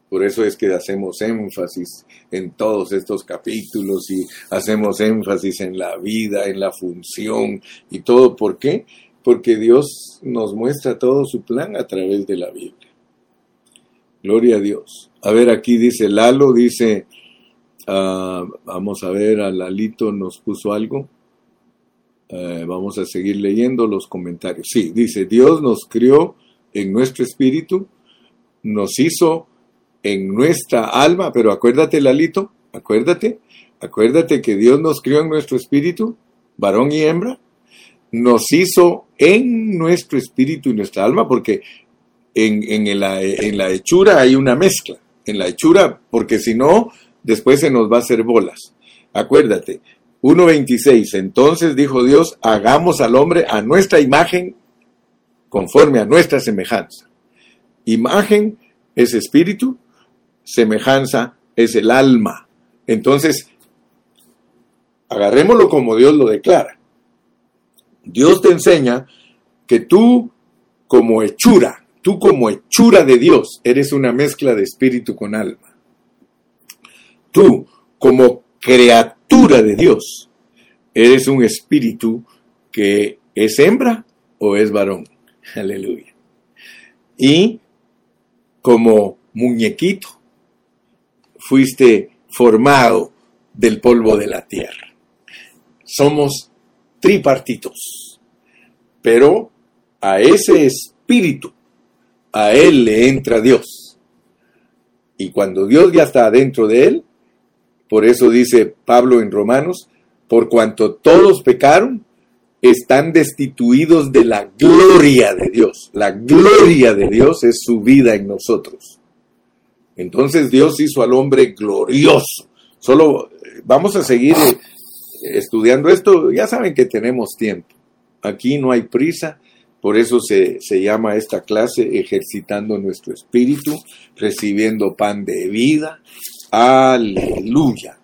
Speaker 1: Por eso es que hacemos énfasis en todos estos capítulos y hacemos énfasis en la vida, en la función y todo. ¿Por qué? Porque Dios nos muestra todo su plan a través de la Biblia. Gloria a Dios. A ver, aquí dice Lalo, dice, Ah, vamos a ver, Lalito nos puso algo. Eh, vamos a seguir leyendo los comentarios. Sí, dice, Dios nos crió en nuestro espíritu, nos hizo en nuestra alma, pero acuérdate, Lalito, acuérdate, acuérdate que Dios nos crió en nuestro espíritu, varón y hembra, nos hizo en nuestro espíritu y nuestra alma, porque en, en, la, en la hechura hay una mezcla, en la hechura, porque si no, después se nos va a hacer bolas. Acuérdate, 1.26, entonces dijo Dios, hagamos al hombre a nuestra imagen conforme a nuestra semejanza. Imagen es espíritu, semejanza es el alma. Entonces, agarrémoslo como Dios lo declara. Dios te enseña que tú como hechura, tú como hechura de Dios, eres una mezcla de espíritu con alma tú, como de Dios, eres un espíritu que es hembra o es varón. Aleluya. Y como muñequito, fuiste formado del polvo de la tierra. Somos tripartitos, pero a ese espíritu, a él le entra Dios. Y cuando Dios ya está dentro de él, por eso dice Pablo en Romanos, por cuanto todos pecaron, están destituidos de la gloria de Dios. La gloria de Dios es su vida en nosotros. Entonces Dios hizo al hombre glorioso. Solo eh, vamos a seguir eh, estudiando esto. Ya saben que tenemos tiempo. Aquí no hay prisa. Por eso se, se llama esta clase ejercitando nuestro espíritu, recibiendo pan de vida. Aleluya.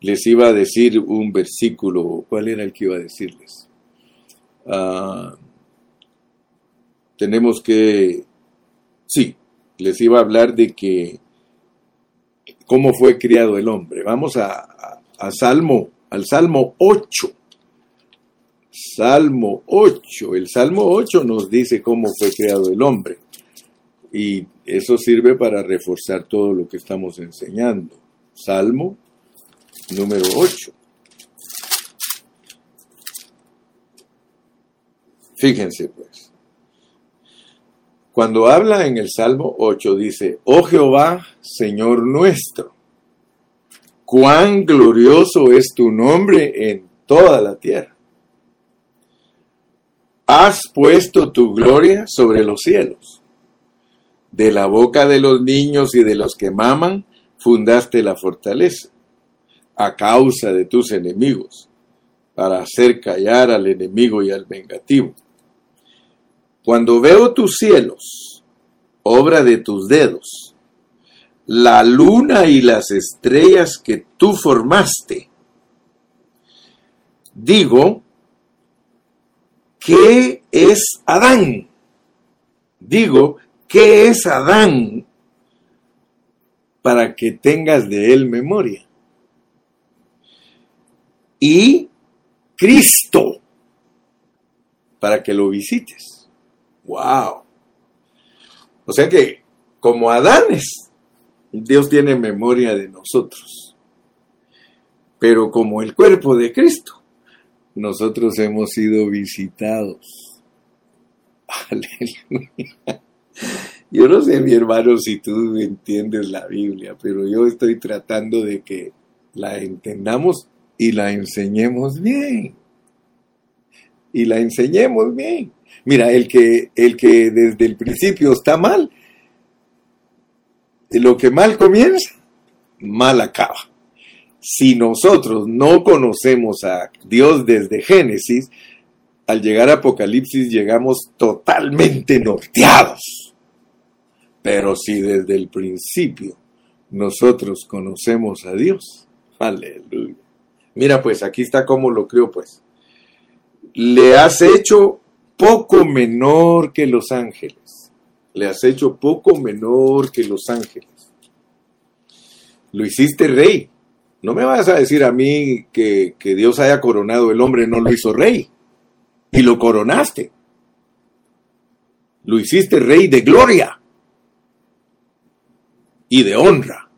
Speaker 1: Les iba a decir un versículo. ¿Cuál era el que iba a decirles? Ah, tenemos que, sí, les iba a hablar de que cómo fue criado el hombre. Vamos a, Salmo, al Salmo 8. Salmo 8. El Salmo 8 nos dice cómo fue creado el hombre. Y eso sirve para reforzar todo lo que estamos enseñando. Salmo número 8. Fíjense pues. Cuando habla en el Salmo 8 dice, oh Jehová, Señor nuestro, cuán glorioso es tu nombre en toda la tierra. Has puesto tu gloria sobre los cielos. De la boca de los niños y de los que maman, fundaste la fortaleza, a causa de tus enemigos, para hacer callar al enemigo y al vengativo. Cuando veo tus cielos, obra de tus dedos, la luna y las estrellas que tú formaste, digo, ¿qué es Adán? Digo, ¿qué es Adán para que tengas de él memoria? Y Cristo para que lo visites. ¡Wow! O sea que, como Adanes, Dios tiene memoria de nosotros. Pero como el cuerpo de Cristo, nosotros hemos sido visitados. Aleluya. Yo no sé, mi hermano, si tú entiendes la Biblia, pero yo estoy tratando de que la entendamos y la enseñemos bien. Y la enseñemos bien. Mira, el que, el que desde el principio está mal, lo que mal comienza, mal acaba. Si nosotros no conocemos a Dios desde Génesis, al llegar a Apocalipsis llegamos totalmente norteados. Pero si desde el principio nosotros conocemos a Dios, aleluya. Mira pues, aquí está como lo creo pues. Le has hecho poco menor que los ángeles. Le has hecho poco menor que los ángeles. Lo hiciste rey. No me vas a decir a mí que, que Dios haya coronado el hombre, no lo hizo rey. Y lo coronaste. Lo hiciste rey de gloria y de honra.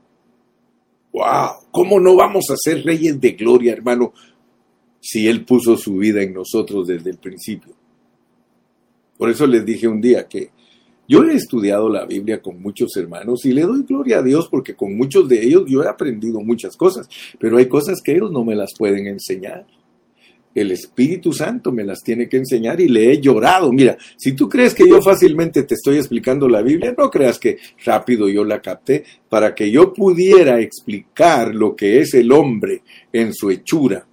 Speaker 1: ¡Wow! ¿Cómo no vamos a ser reyes de gloria, hermano, si Él puso su vida en nosotros desde el principio? Por eso les dije un día que yo he estudiado la Biblia con muchos hermanos y le doy gloria a Dios porque con muchos de ellos yo he aprendido muchas cosas, pero hay cosas que ellos no me las pueden enseñar. El Espíritu Santo me las tiene que enseñar y le he llorado. Mira, si tú crees que yo fácilmente te estoy explicando la Biblia, no creas que rápido yo la capté para que yo pudiera explicar lo que es el hombre en su hechura,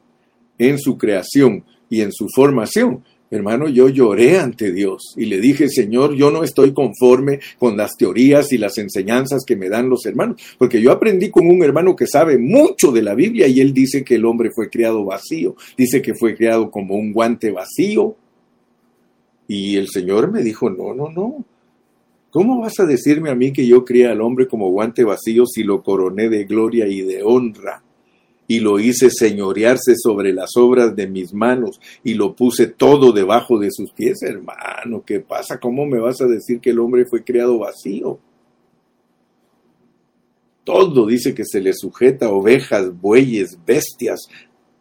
Speaker 1: en su creación y en su formación. Hermano, yo lloré ante Dios y le dije, Señor, yo no estoy conforme con las teorías y las enseñanzas que me dan los hermanos, porque yo aprendí con un hermano que sabe mucho de la Biblia y él dice que el hombre fue creado vacío, dice que fue creado como un guante vacío. Y el Señor me dijo, no, no, no. ¿Cómo vas a decirme a mí que yo crié al hombre como guante vacío si lo coroné de gloria y de honra? Y lo hice señorearse sobre las obras de mis manos y lo puse todo debajo de sus pies, hermano. ¿Qué pasa? ¿Cómo me vas a decir que el hombre fue creado vacío? todo dice que se le sujeta, ovejas, bueyes, bestias,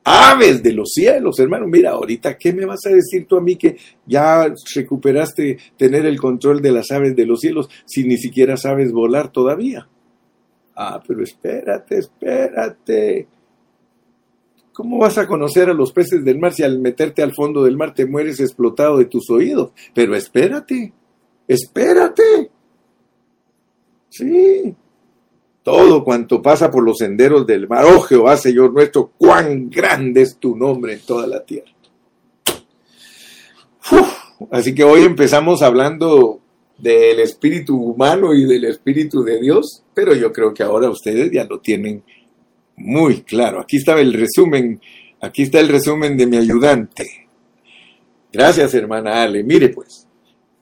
Speaker 1: aves de los cielos, hermano. Mira, ahorita, ¿qué me vas a decir tú a mí que ya recuperaste tener el control de las aves de los cielos si ni siquiera sabes volar todavía? Ah, pero espérate, espérate. ¿Cómo vas a conocer a los peces del mar si al meterte al fondo del mar te mueres explotado de tus oídos? Pero espérate, espérate. Sí, todo cuanto pasa por los senderos del mar. Oh Jehová, Señor nuestro, cuán grande es tu nombre en toda la tierra. así que hoy empezamos hablando del espíritu humano y del espíritu de Dios, pero yo creo que ahora ustedes ya lo tienen muy claro. Aquí está el resumen, aquí está el resumen de mi ayudante. Gracias, hermana Ale. Mire pues,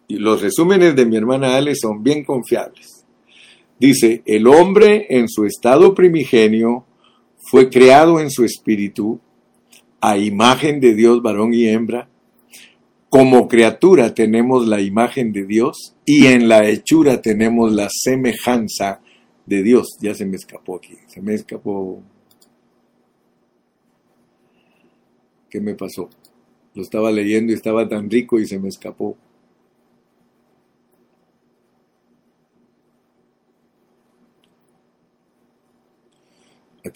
Speaker 1: los resúmenes de mi hermana Ale son bien confiables. Dice, el hombre en su estado primigenio fue creado en su espíritu a imagen de Dios, varón y hembra. Como criatura tenemos la imagen de Dios y en la hechura tenemos la semejanza de Dios. Ya se me escapó aquí, se me escapó. ¿Qué me pasó? Lo estaba leyendo y estaba tan rico y se me escapó.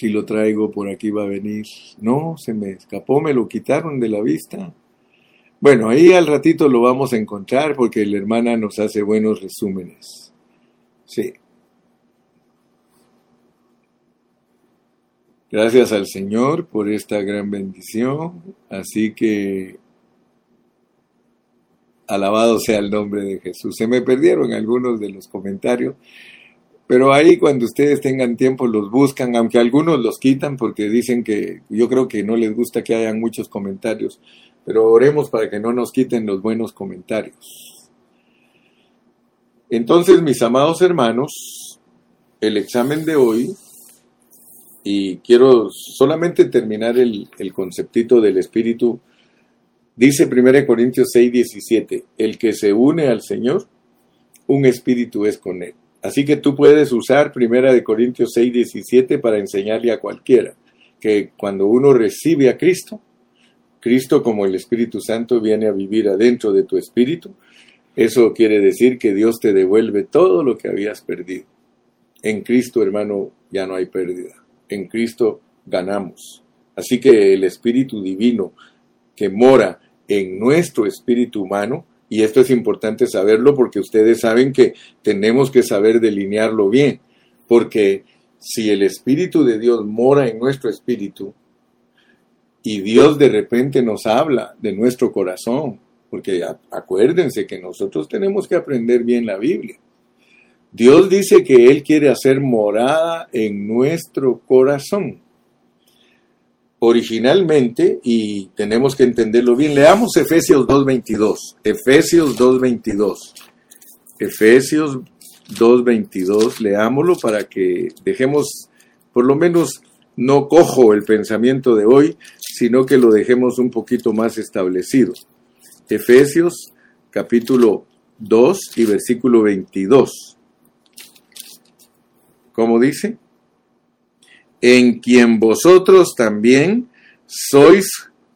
Speaker 1: aquí lo traigo, por aquí va a venir. No, se me escapó, me lo quitaron de la vista. Bueno, ahí al ratito lo vamos a encontrar porque la hermana nos hace buenos resúmenes. Sí. Gracias al Señor por esta gran bendición. Así que alabado sea el nombre de Jesús. Se me perdieron algunos de los comentarios. Pero ahí cuando ustedes tengan tiempo los buscan, aunque algunos los quitan porque dicen que yo creo que no les gusta que hayan muchos comentarios, pero oremos para que no nos quiten los buenos comentarios. Entonces, mis amados hermanos, el examen de hoy, y quiero solamente terminar el, conceptito del Espíritu, dice 1 Corintios 6, 17, el que se une al Señor, un espíritu es con él. Así que tú puedes usar Primera de Corintios 6, 17 para enseñarle a cualquiera que cuando uno recibe a Cristo, Cristo como el Espíritu Santo viene a vivir adentro de tu espíritu. Eso quiere decir que Dios te devuelve todo lo que habías perdido. En Cristo, hermano, ya no hay pérdida. En Cristo ganamos. Así que el Espíritu Divino que mora en nuestro espíritu humano y esto es importante saberlo porque ustedes saben que tenemos que saber delinearlo bien. Porque si el Espíritu de Dios mora en nuestro espíritu y Dios de repente nos habla de nuestro corazón, porque acuérdense que nosotros tenemos que aprender bien la Biblia. Dios dice que Él quiere hacer morada en nuestro corazón originalmente, y tenemos que entenderlo bien, leamos Efesios 2.22. Efesios 2.22. Efesios 2.22, leámoslo para que dejemos, por lo menos, no cojo el pensamiento de hoy, sino que lo dejemos un poquito más establecido. Efesios capítulo 2 y versículo 22. ¿Cómo dice? en quien vosotros también sois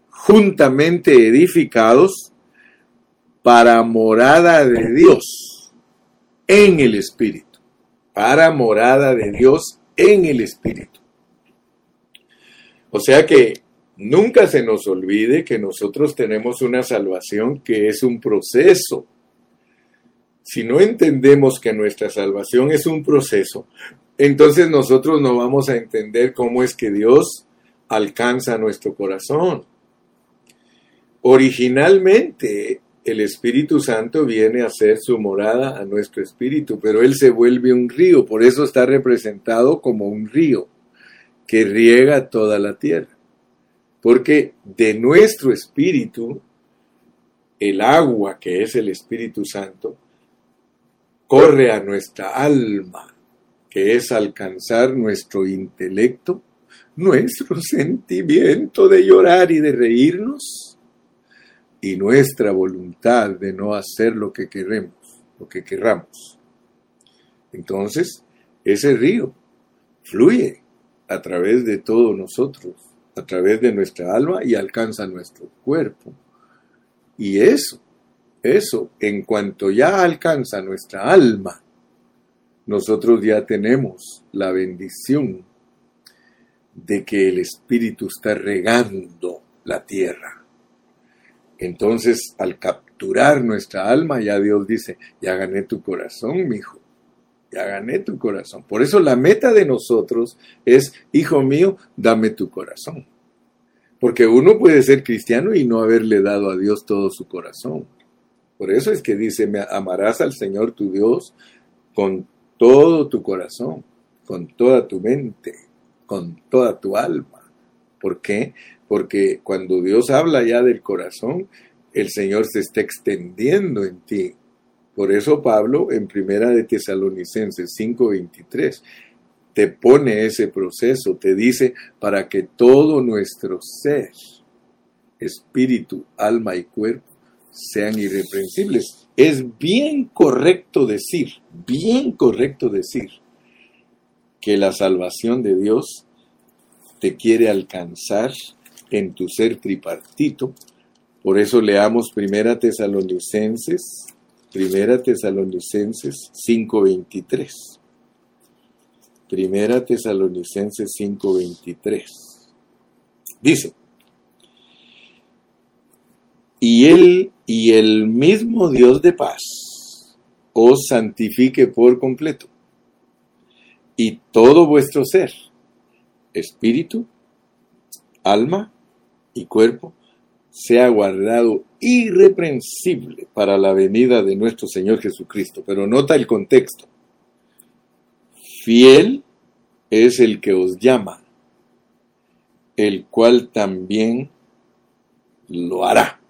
Speaker 1: juntamente edificados para morada de Dios en el Espíritu, para morada de Dios en el Espíritu. O sea que nunca se nos olvide que nosotros tenemos una salvación que es un proceso. Si no entendemos que nuestra salvación es un proceso, entonces nosotros no vamos a entender cómo es que Dios alcanza nuestro corazón. Originalmente el Espíritu Santo viene a hacer su morada a nuestro espíritu, pero Él se vuelve un río, por eso está representado como un río que riega toda la tierra. Porque de nuestro espíritu, el agua que es el Espíritu Santo, corre a nuestra alma que es alcanzar nuestro intelecto, nuestro sentimiento de llorar y de reírnos, y nuestra voluntad de no hacer lo que queremos, lo que querramos. Entonces, ese río fluye a través de todos nosotros, a través de nuestra alma y alcanza nuestro cuerpo. Y eso, eso, en cuanto ya alcanza nuestra alma, nosotros ya tenemos la bendición de que el Espíritu está regando la tierra. Entonces, al capturar nuestra alma, ya Dios dice, ya gané tu corazón, mi hijo, ya gané tu corazón. Por eso la meta de nosotros es, hijo mío, dame tu corazón. Porque uno puede ser cristiano y no haberle dado a Dios todo su corazón. Por eso es que dice, amarás al Señor tu Dios con todo tu corazón, con toda tu mente, con toda tu alma. ¿Por qué? Porque cuando Dios habla ya del corazón, el Señor se está extendiendo en ti. Por eso Pablo en Primera de Tesalonicenses 5:23 te pone ese proceso, te dice para que todo nuestro ser, espíritu, alma y cuerpo sean irreprensibles. Es bien correcto decir, bien correcto decir que la salvación de Dios te quiere alcanzar en tu ser tripartito. Por eso leamos Primera Tesalonicenses, Primera Tesalonicenses 5:23. Primera Tesalonicenses 5:23. Dice, y él y el mismo Dios de paz os santifique por completo y todo vuestro ser, espíritu, alma y cuerpo, sea guardado irreprensible para la venida de nuestro Señor Jesucristo. Pero nota el contexto. Fiel es el que os llama, el cual también lo hará.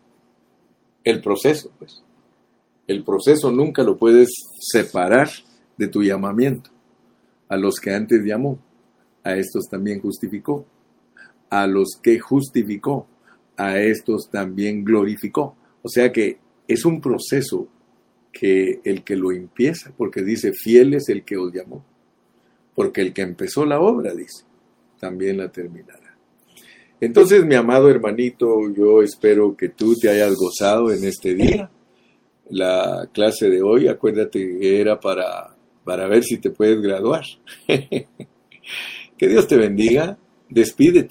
Speaker 1: El proceso, pues. El proceso nunca lo puedes separar de tu llamamiento a los que antes llamó, a estos también justificó, a los que justificó, a estos también glorificó. O sea que es un proceso que el que lo empieza, porque dice, fiel es el que os llamó, porque el que empezó la obra, dice, también la terminará. Entonces, mi amado hermanito, yo espero que tú te hayas gozado en este día. La clase de hoy, acuérdate que era para para ver si te puedes graduar. que Dios te bendiga. Despídete.